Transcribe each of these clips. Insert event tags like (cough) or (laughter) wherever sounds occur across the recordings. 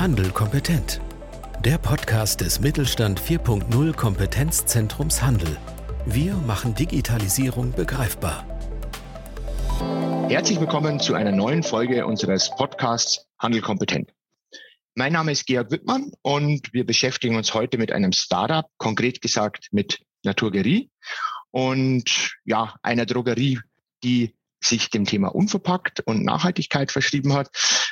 Handel kompetent. Der Podcast des Mittelstand 4.0 Kompetenzzentrums Handel. Wir machen Digitalisierung begreifbar. Herzlich willkommen zu einer neuen Folge unseres Podcasts Handel kompetent. Mein Name ist Georg Wittmann und wir beschäftigen uns heute mit einem Startup, konkret gesagt mit Naturgerie und ja, einer Drogerie, die sich dem Thema Unverpackt und Nachhaltigkeit verschrieben hat,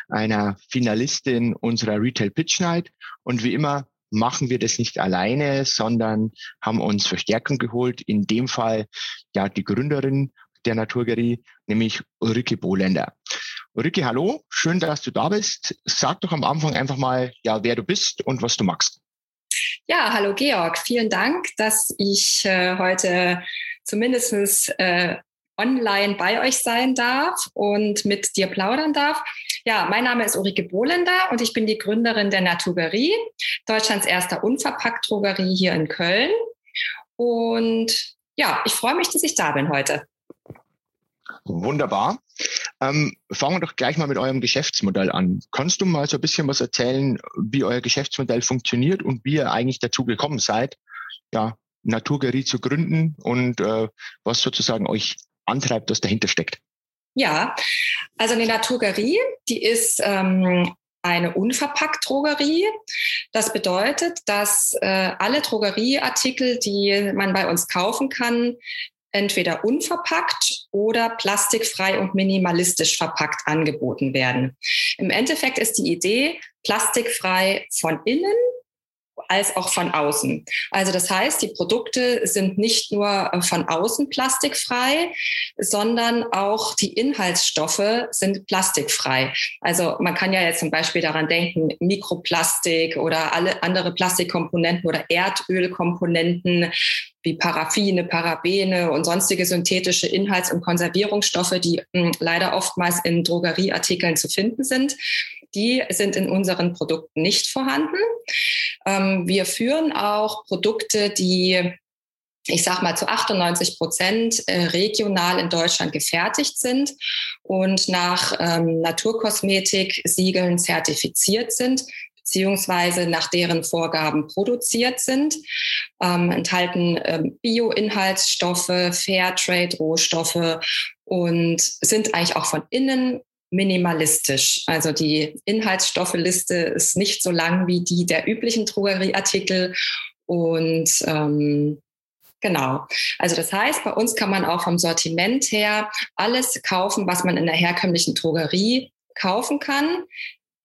einer Finalistin unserer Retail Pitch Night. Und wie immer machen wir das nicht alleine, sondern haben uns Verstärkung geholt. In dem Fall ja die Gründerin der Naturgerie, nämlich Ulrike Bohländer. Ulrike, hallo, schön, dass du da bist. Sag doch am Anfang einfach mal, ja, wer du bist und was du magst. Ja, hallo Georg, vielen Dank, dass ich äh, heute zumindest äh, online bei euch sein darf und mit dir plaudern darf. Ja, mein Name ist Ulrike Bohlender und ich bin die Gründerin der Natugerie, Deutschlands erster Unverpackt-Drogerie hier in Köln. Und ja, ich freue mich, dass ich da bin heute. Wunderbar. Ähm, fangen wir doch gleich mal mit eurem Geschäftsmodell an. Kannst du mal so ein bisschen was erzählen, wie euer Geschäftsmodell funktioniert und wie ihr eigentlich dazu gekommen seid, ja, Naturgerie zu gründen und äh, was sozusagen euch antreibt, was dahinter steckt? Ja, also eine Naturgerie, die ist ähm, eine unverpackt Drogerie. Das bedeutet, dass äh, alle Drogerieartikel, die man bei uns kaufen kann, entweder unverpackt oder plastikfrei und minimalistisch verpackt angeboten werden. Im Endeffekt ist die Idee plastikfrei von innen als auch von außen. Also das heißt, die Produkte sind nicht nur äh, von außen plastikfrei, sondern auch die Inhaltsstoffe sind plastikfrei. Also man kann ja jetzt zum Beispiel daran denken, Mikroplastik oder alle andere Plastikkomponenten oder Erdölkomponenten wie Paraffine, Parabene und sonstige synthetische Inhalts- und Konservierungsstoffe, die mh, hm, leider oftmals in Drogerieartikeln zu finden sind. Die sind in unseren Produkten nicht vorhanden. Ähm, wir führen auch Produkte, die ich sage mal, zu 98 Prozent äh, regional in Deutschland gefertigt sind und nach ähm, Naturkosmetik-Siegeln zertifiziert sind beziehungsweise nach deren Vorgaben produziert sind, ähm, enthalten ähm, Bio-Inhaltsstoffe, Fairtrade-Rohstoffe und sind eigentlich auch von innen minimalistisch. Also die Inhaltsstoffeliste ist nicht so lang wie die der üblichen Drogerieartikel. Und ähm, genau. Also das heißt, bei uns kann man auch vom Sortiment her alles kaufen, was man in der herkömmlichen Drogerie kaufen kann.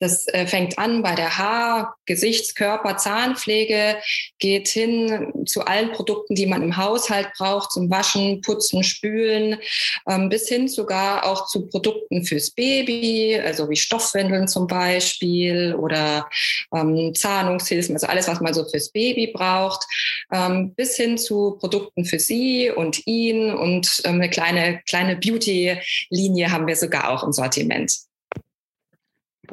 Das äh, fängt an bei der Haar-, Gesichts-, Körper-, Zahnpflege, geht hin zu allen Produkten, die man im Haushalt braucht, zum Waschen, Putzen, Spülen, ähm, bis hin sogar auch zu Produkten fürs Baby, also wie Stoffwindeln zum Beispiel oder ähm, Zahnungshilfen, also alles, was man so fürs Baby braucht, ähm, bis hin zu Produkten für sie und ihn und eine kleine, kleine Beauty-Linie haben wir sogar auch im Sortiment.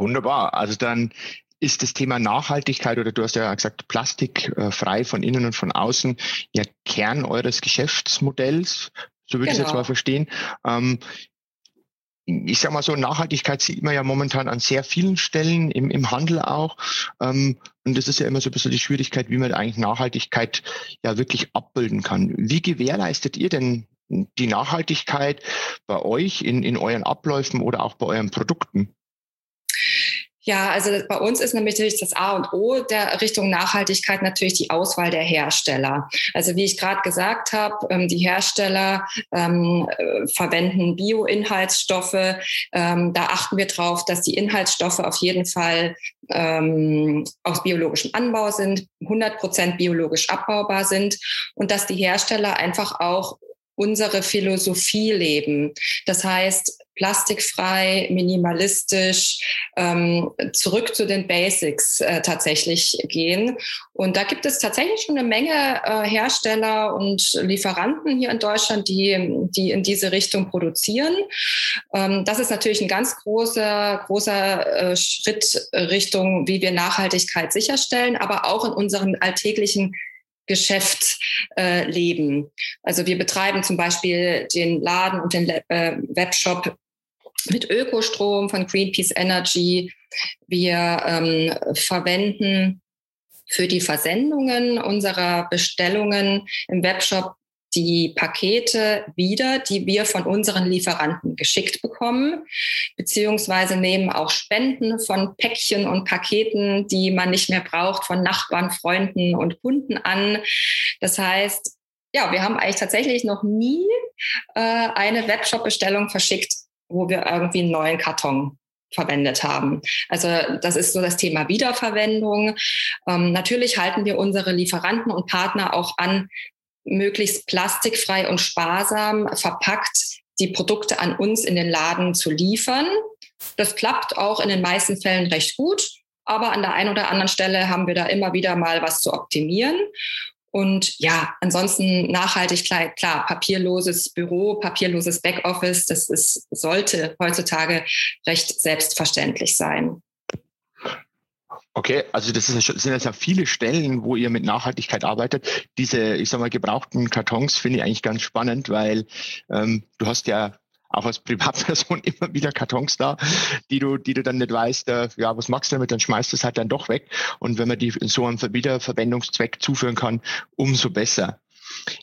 Wunderbar. Also dann ist das Thema Nachhaltigkeit oder du hast ja gesagt, Plastik äh, frei von innen und von außen ja Kern eures Geschäftsmodells, so würde genau. ich es jetzt mal genau. verstehen. Ähm, ich sage mal so, Nachhaltigkeit sieht man ja momentan an sehr vielen Stellen im, im Handel auch. Ähm, und das ist ja immer so ein bisschen die Schwierigkeit, wie man eigentlich Nachhaltigkeit ja wirklich abbilden kann. Wie gewährleistet ihr denn die Nachhaltigkeit bei euch in, in euren Abläufen oder auch bei euren Produkten? Ja, also bei uns ist nämlich das A und O der Richtung Nachhaltigkeit natürlich die Auswahl der Hersteller. Also wie ich gerade gesagt habe, ähm, die Hersteller ähm, äh, verwenden Bio-Inhaltsstoffe. Ähm, da achten wir drauf, dass die Inhaltsstoffe auf jeden Fall ähm, aus biologischem Anbau sind, 100 Prozent biologisch abbaubar sind und dass die Hersteller einfach auch unsere Philosophie leben. Das heißt, plastikfrei, minimalistisch, ähm, zurück zu den Basics äh, tatsächlich gehen. Und da gibt es tatsächlich schon eine Menge äh, Hersteller und Lieferanten hier in Deutschland, die, die in diese Richtung produzieren. Ähm, das ist natürlich ein ganz großer, großer äh, Schritt Richtung, wie wir Nachhaltigkeit sicherstellen, aber auch in unseren alltäglichen Geschäft äh, leben. Also wir betreiben zum Beispiel den Laden und den äh, Webshop mit Ökostrom von Greenpeace Energy. Wir ähm, verwenden für die Versendungen unserer Bestellungen im Webshop die Pakete wieder, die wir von unseren Lieferanten geschickt bekommen, beziehungsweise nehmen auch Spenden von Päckchen und Paketen, die man nicht mehr braucht, von Nachbarn, Freunden und Kunden an. Das heißt, ja, wir haben eigentlich tatsächlich noch nie äh, eine Webshop-Bestellung verschickt, wo wir irgendwie einen neuen Karton verwendet haben. Also das ist so das Thema Wiederverwendung. Ähm, natürlich halten wir unsere Lieferanten und Partner auch an, möglichst plastikfrei und sparsam verpackt die Produkte an uns in den Laden zu liefern. Das klappt auch in den meisten Fällen recht gut, aber an der einen oder anderen Stelle haben wir da immer wieder mal was zu optimieren. Und ja, ansonsten nachhaltig klar, papierloses Büro, papierloses Backoffice, das ist, sollte heutzutage recht selbstverständlich sein. Okay, also das, ist, sind jetzt ja viele Stellen, wo ihr mit Nachhaltigkeit arbeitet. Diese, ich sag mal, gebrauchten Kartons finde ich eigentlich ganz spannend, weil ähm, du hast ja auch als Privatperson (laughs) immer wieder Kartons da, die du, die du dann nicht weißt, äh, ja, was machst du damit, dann schmeißt du es halt dann doch weg. Und wenn man die so einem Wiederverwendungszweck zuführen kann, umso besser.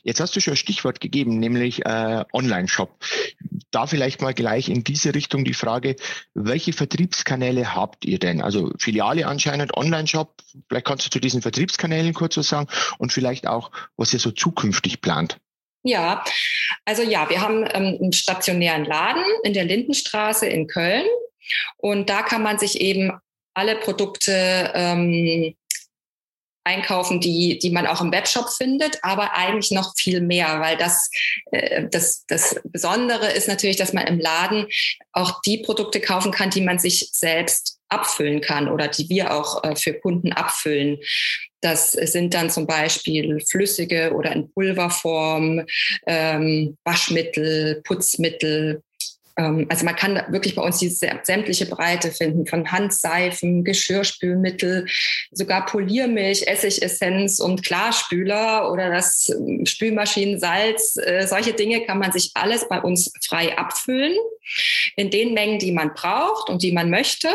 Jetzt hast du schon ein Stichwort gegeben, nämlich äh, Online-Shop. Da vielleicht mal gleich in diese Richtung die Frage, welche Vertriebskanäle habt ihr denn? Also Filiale anscheinend, Online-Shop, vielleicht kannst du zu diesen Vertriebskanälen kurz was sagen und vielleicht auch, was ihr so zukünftig plant. Ja, also ja, wir haben ähm, einen stationären Laden in der Lindenstraße in Köln. Und da kann man sich eben alle Produkte ähm, einkaufen, die, die man auch im Webshop findet, aber eigentlich noch viel mehr, weil das, äh, das, das Besondere ist natürlich, dass man im Laden auch die Produkte kaufen kann, die man sich selbst abfüllen kann oder die wir auch äh, für Kunden abfüllen. Das sind dann zum Beispiel flüssige oder in Pulverform, ähm, Waschmittel, Putzmittel, ähm, also man kann wirklich bei uns die sämtliche Breite finden, von Handseifen, Geschirrspülmittel, sogar Poliermilch, Essigessenz und Klarspüler oder das ähm, Spülmaschinensalz. Äh, solche Dinge kann man sich alles bei uns frei abfüllen in den Mengen, die man braucht und die man möchte.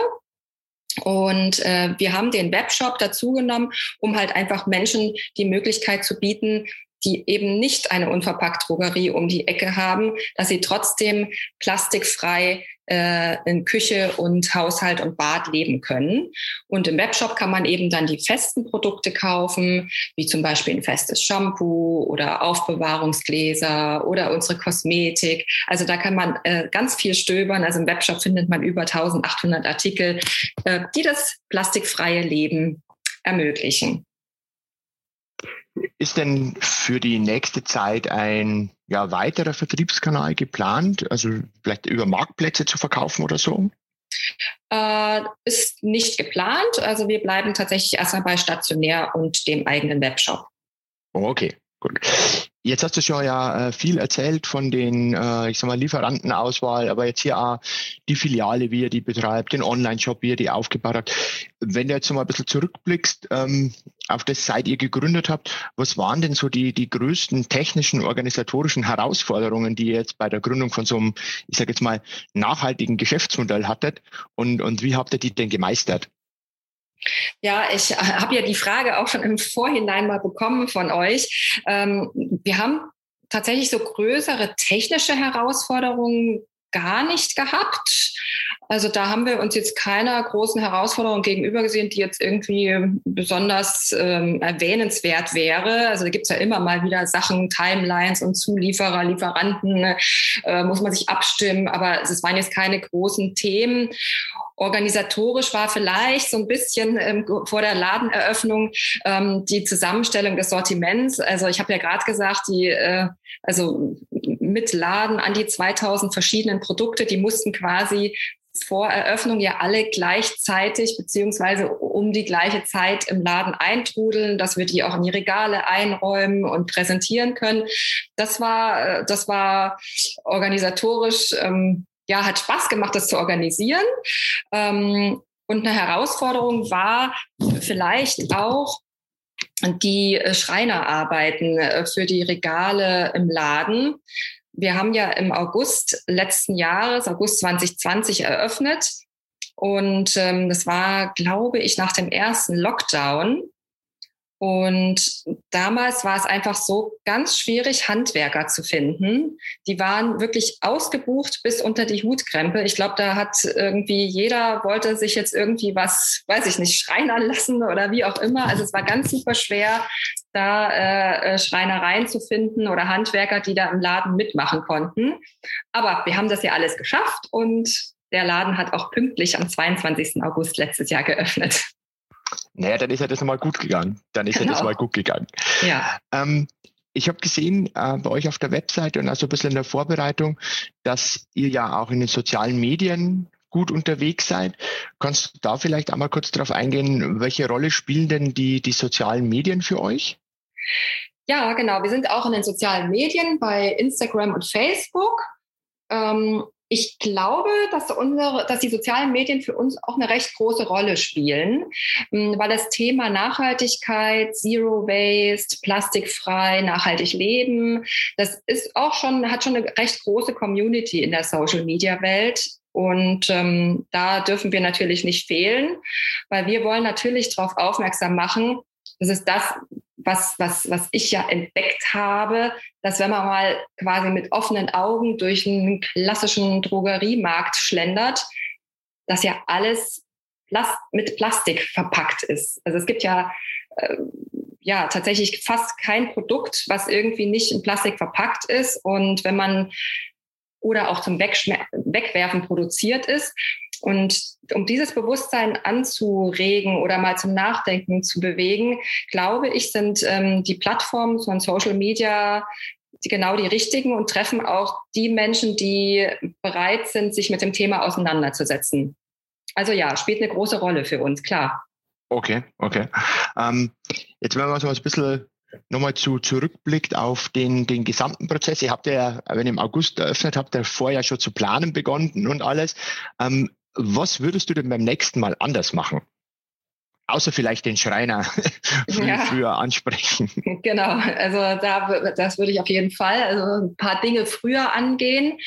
Und äh, wir haben den Webshop dazu genommen, um halt einfach Menschen die Möglichkeit zu bieten, die eben nicht eine unverpackt Drogerie um die Ecke haben, dass sie trotzdem plastikfrei äh, in Küche und Haushalt und Bad leben können. Und im Webshop kann man eben dann die festen Produkte kaufen, wie zum Beispiel ein festes Shampoo oder Aufbewahrungsgläser oder unsere Kosmetik. Also da kann man äh, ganz viel stöbern. Also im Webshop findet man über 1800 Artikel, äh, die das plastikfreie Leben ermöglichen. Ist denn für die nächste Zeit ein ja, weiterer Vertriebskanal geplant, also vielleicht über Marktplätze zu verkaufen oder so? Äh, ist nicht geplant. Also wir bleiben tatsächlich erstmal bei stationär und dem eigenen Webshop. Okay, gut. Jetzt hast du schon ja äh, viel erzählt von den, äh, ich sag mal, Lieferantenauswahl, aber jetzt hier auch die Filiale, wie ihr die betreibt, den Online-Shop, wie ihr die aufgebaut habt. Wenn du jetzt mal ein bisschen zurückblickst ähm, auf das, seit ihr gegründet habt, was waren denn so die, die größten technischen, organisatorischen Herausforderungen, die ihr jetzt bei der Gründung von so einem, ich sage jetzt mal, nachhaltigen Geschäftsmodell hattet und, und wie habt ihr die denn gemeistert? Ja, ich äh, habe ja die Frage auch schon im Vorhinein mal bekommen von euch. Ähm, wir haben tatsächlich so größere technische Herausforderungen gar nicht gehabt. Also da haben wir uns jetzt keiner großen Herausforderung gegenüber gesehen, die jetzt irgendwie besonders ähm, erwähnenswert wäre. Also da gibt's ja immer mal wieder Sachen, Timelines und Zulieferer, Lieferanten, äh, muss man sich abstimmen, aber es waren jetzt keine großen Themen. Organisatorisch war vielleicht so ein bisschen ähm, vor der Ladeneröffnung ähm, die Zusammenstellung des Sortiments. Also ich habe ja gerade gesagt, die äh, also mit Laden an die 2000 verschiedenen Produkte, die mussten quasi vor Eröffnung ja alle gleichzeitig beziehungsweise um die gleiche Zeit im Laden eintrudeln, dass wir die auch in die Regale einräumen und präsentieren können. Das war, äh, das war organisatorisch, ähm, ja, hat Spaß gemacht, das zu organisieren. Ähm, und eine Herausforderung war vielleicht auch, die Schreinerarbeiten äh, für die Regale im Laden wir haben ja im August letzten Jahres, August 2020 eröffnet. Und ähm, das war, glaube ich, nach dem ersten Lockdown. Und damals war es einfach so ganz schwierig, Handwerker zu finden. Die waren wirklich ausgebucht bis unter die Hutkrempe. Ich glaube, da hat irgendwie jeder wollte sich jetzt irgendwie was, weiß ich nicht, schreinern lassen oder wie auch immer. Also es war ganz super schwer, da äh, äh Schreinereien zu finden oder Handwerker, die da im Laden mitmachen konnten. Aber wir haben das ja alles geschafft und der Laden hat auch pünktlich am 22. August letztes Jahr geöffnet. Naja, dann ist ja das mal gut gegangen. Dann ist genau. ja das genau. mal gut gegangen. Ja. Ähm, ich habe gesehen äh, bei euch auf der Webseite und also ein bisschen in der Vorbereitung, dass ihr ja auch in den sozialen Medien gut unterwegs seid. Kannst du da vielleicht einmal kurz darauf eingehen, welche Rolle spielen denn die, die sozialen Medien für euch? Ja, genau. Wir sind auch in den sozialen Medien bei Instagram und Facebook. Ähm, ich glaube, dass, unsere, dass die sozialen Medien für uns auch eine recht große Rolle spielen, hm, weil das Thema Nachhaltigkeit, Zero Waste, plastikfrei, nachhaltig leben, das ist auch schon, hat schon eine recht große Community in der Social Media Welt. Und ähm, da dürfen wir natürlich nicht fehlen, weil wir wollen natürlich darauf aufmerksam machen, das ist das, was, was, was ich ja entdeckt habe, dass wenn man mal quasi mit offenen Augen durch einen klassischen Drogeriemarkt schlendert, dass ja alles Plast mit Plastik verpackt ist. Also es gibt ja, äh, ja tatsächlich fast kein Produkt, was irgendwie nicht in Plastik verpackt ist. Und wenn man oder auch zum Wegwerfen produziert ist. Und um dieses Bewusstsein anzuregen oder mal zum Nachdenken zu bewegen, glaube ich, sind ähm, die Plattformen von Social Media die genau die richtigen und treffen auch die Menschen, die bereit sind, sich mit dem Thema auseinanderzusetzen. Also ja, spielt eine große Rolle für uns, klar. Okay, okay. Ähm, jetzt wenn wir so ein bisschen nochmal zu, zurückblickt auf den, den gesamten Prozess. Ihr habt ja, wenn ihr im August eröffnet habt, ja vorher schon zu planen begonnen und alles. Ähm, was würdest du denn beim nächsten Mal anders machen? Außer vielleicht den Schreiner (laughs) früh, ja. früher ansprechen. (laughs) Genau, also da, das würde ich auf jeden Fall, also ein paar Dinge früher angehen,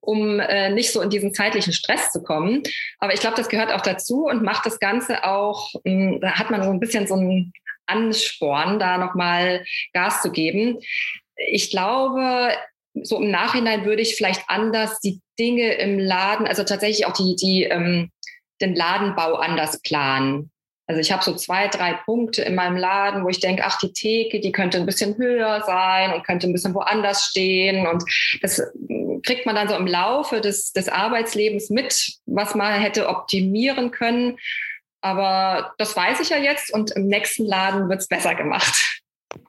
um äh, nicht so in diesen zeitlichen Stress zu kommen. Aber ich glaube, das gehört auch dazu und macht das Ganze auch, mh, hm, da hat man so ein bisschen so ein Ansporn, da nochmal Gas zu geben. Ich glaube, so im Nachhinein würde ich vielleicht anders die Dinge im Laden, also tatsächlich auch die, die ähm, den Ladenbau anders planen. Also ich habe so zwei, drei Punkte in meinem Laden, wo ich denke, ach, die Theke, die könnte ein bisschen höher sein und könnte ein bisschen woanders stehen. Und das kriegt man dann so im Laufe des, des Arbeitslebens mit, was man hätte optimieren können. Aber das weiß ich ja jetzt und im nächsten Laden wird es besser gemacht.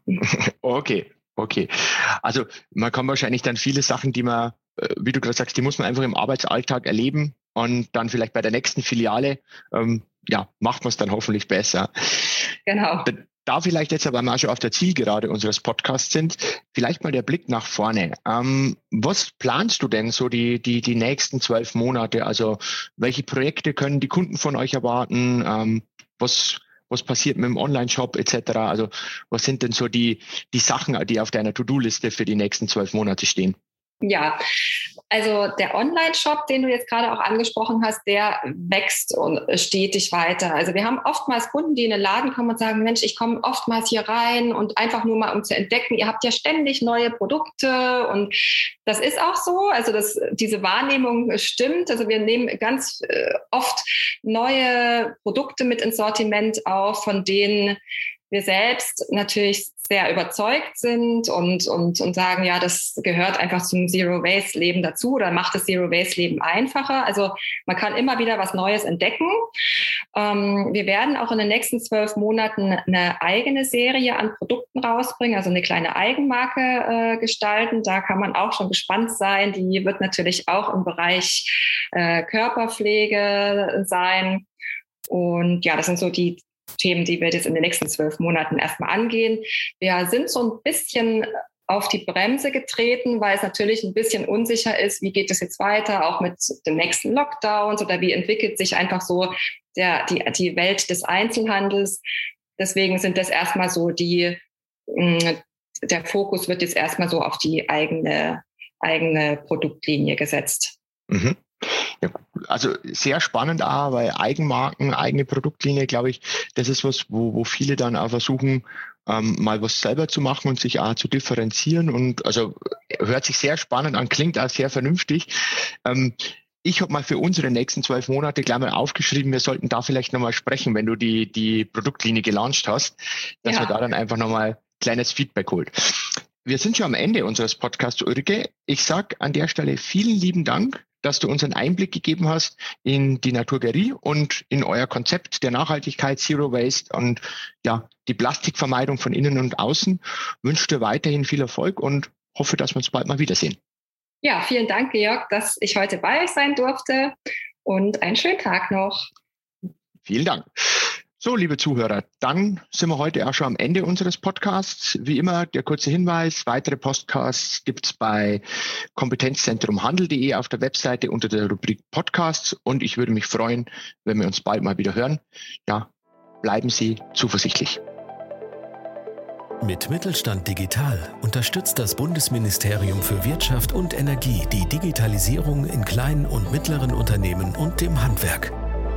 (laughs) Okay, okay. Also man kann wahrscheinlich dann viele Sachen, die man, äh, wie du gerade sagst, die muss man einfach im Arbeitsalltag erleben und dann vielleicht bei der nächsten Filiale, ähm, ja, macht man es dann hoffentlich besser. Genau. Da vielleicht jetzt aber mal schon auf der Zielgerade unseres Podcasts sind, vielleicht mal der Blick nach vorne. Ähm, was planst du denn so die, die, die nächsten zwölf Monate? Also welche Projekte können die Kunden von euch erwarten? Ähm, was, was passiert mit dem Online-Shop etc.? Also was sind denn so die, die Sachen, die auf deiner To-Do-Liste für die nächsten zwölf Monate stehen? Ja, also der Online-Shop, den du jetzt gerade auch angesprochen hast, der wächst und stetig weiter. Also wir haben oftmals Kunden, die in den Laden kommen und sagen, Mensch, ich komme oftmals hier rein und einfach nur mal um zu entdecken, ihr habt ja ständig neue Produkte und das ist auch so. Also das, diese Wahrnehmung stimmt. Also wir nehmen ganz äh, oft neue Produkte mit ins Sortiment auf, von denen wir selbst natürlich sehr überzeugt sind und, und, und sagen, ja, das gehört einfach zum Zero-Waste-Leben dazu oder macht das Zero-Waste-Leben einfacher. Also man kann immer wieder was Neues entdecken. Ähm, wir werden auch in den nächsten zwölf Monaten eine eigene Serie an Produkten rausbringen, also eine kleine Eigenmarke äh, gestalten. Da kann man auch schon gespannt sein. Die wird natürlich auch im Bereich äh, Körperpflege sein. Und ja, das sind so die Themen, die wir jetzt in den nächsten zwölf Monaten erstmal angehen. Wir sind so ein bisschen auf die Bremse getreten, weil es natürlich ein bisschen unsicher ist, wie geht es jetzt weiter, auch mit den nächsten Lockdowns oder wie entwickelt sich einfach so der, die, die Welt des Einzelhandels. Deswegen sind das erstmal so die, mm, der Fokus wird jetzt erstmal so auf die eigene eigene Produktlinie gesetzt. Mhm. Ja, also sehr spannend auch, weil Eigenmarken, eigene Produktlinie, glaube ich, das ist was, wo, wo viele dann auch versuchen, ähm, mal was selber zu machen und sich auch zu differenzieren. Und also hört sich sehr spannend an, klingt auch sehr vernünftig. Ähm, ich habe mal für unsere nächsten zwölf Monate gleich mal aufgeschrieben, wir sollten da vielleicht nochmal sprechen, wenn du die, die Produktlinie gelauncht hast, dass ja. wir da dann einfach nochmal kleines Feedback holt. Wir sind schon am Ende unseres Podcasts, Ulrike. Ich sage an der Stelle vielen lieben Dank, dass du uns einen Einblick gegeben hast in die Naturgerie und in euer Konzept der Nachhaltigkeit, Zero Waste und ja, die Plastikvermeidung von innen und außen. Wünsche dir weiterhin viel Erfolg und hoffe, dass wir uns bald mal wiedersehen. Ja, vielen Dank, Georg, dass ich heute bei euch sein durfte und einen schönen Tag noch. Vielen Dank. So, liebe Zuhörer, dann sind wir heute auch schon am Ende unseres Podcasts. Wie immer der kurze Hinweis, weitere Podcasts gibt es bei kompetenzzentrumhandel.de auf der Webseite unter der Rubrik Podcasts und ich würde mich freuen, wenn wir uns bald mal wieder hören. Ja, bleiben Sie zuversichtlich. Mit Mittelstand Digital unterstützt das Bundesministerium für Wirtschaft und Energie die Digitalisierung in kleinen und mittleren Unternehmen und dem Handwerk.